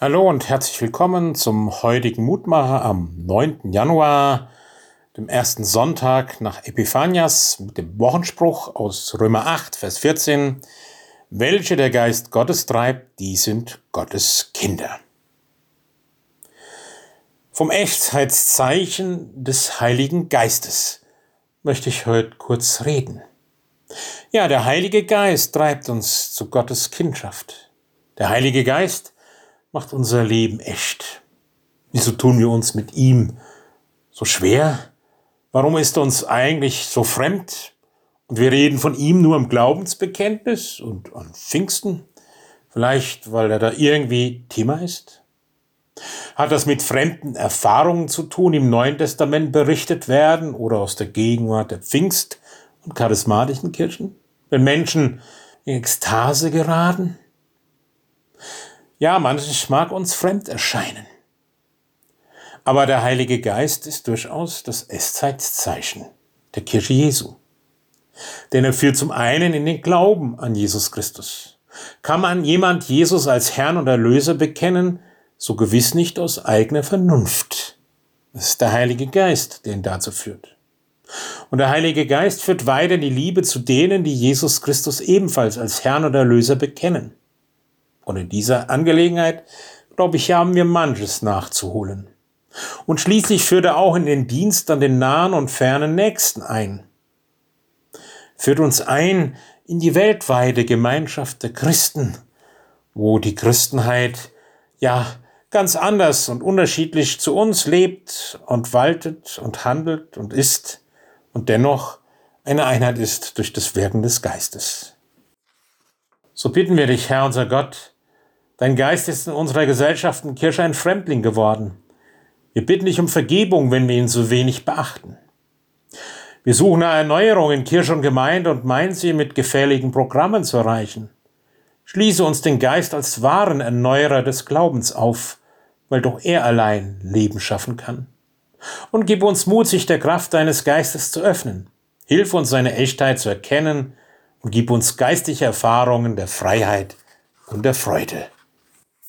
Hallo und herzlich willkommen zum heutigen Mutmacher am 9. Januar, dem ersten Sonntag nach Epiphanias mit dem Wochenspruch aus Römer 8, Vers 14. Welche der Geist Gottes treibt, die sind Gottes Kinder. Vom Echtheitszeichen des Heiligen Geistes möchte ich heute kurz reden. Ja, der Heilige Geist treibt uns zu Gottes Kindschaft. Der Heilige Geist macht unser Leben echt. Wieso tun wir uns mit ihm so schwer? Warum ist er uns eigentlich so fremd? Und wir reden von ihm nur im Glaubensbekenntnis und an Pfingsten? Vielleicht, weil er da irgendwie Thema ist? Hat das mit fremden Erfahrungen zu tun, im Neuen Testament berichtet werden oder aus der Gegenwart der Pfingst- und charismatischen Kirchen? Wenn Menschen in Ekstase geraten? Ja, manches mag uns fremd erscheinen. Aber der Heilige Geist ist durchaus das Esszeitzeichen der Kirche Jesu. Denn er führt zum einen in den Glauben an Jesus Christus. Kann man jemand Jesus als Herrn und Erlöser bekennen, so gewiss nicht aus eigener Vernunft. Es ist der Heilige Geist, der ihn dazu führt. Und der Heilige Geist führt weiter die Liebe zu denen, die Jesus Christus ebenfalls als Herrn und Erlöser bekennen. Und in dieser Angelegenheit, glaube ich, haben wir manches nachzuholen. Und schließlich führt er auch in den Dienst an den nahen und fernen Nächsten ein. Führt uns ein in die weltweite Gemeinschaft der Christen, wo die Christenheit ja ganz anders und unterschiedlich zu uns lebt und waltet und handelt und ist und dennoch eine Einheit ist durch das Wirken des Geistes. So bitten wir dich, Herr unser Gott, Dein Geist ist in unserer Gesellschaft und Kirche ein Fremdling geworden. Wir bitten dich um Vergebung, wenn wir ihn so wenig beachten. Wir suchen eine Erneuerung in Kirche und Gemeinde und meinen sie mit gefährlichen Programmen zu erreichen. Schließe uns den Geist als wahren Erneuerer des Glaubens auf, weil doch er allein Leben schaffen kann. Und gib uns Mut, sich der Kraft deines Geistes zu öffnen. Hilf uns, seine Echtheit zu erkennen und gib uns geistige Erfahrungen der Freiheit und der Freude.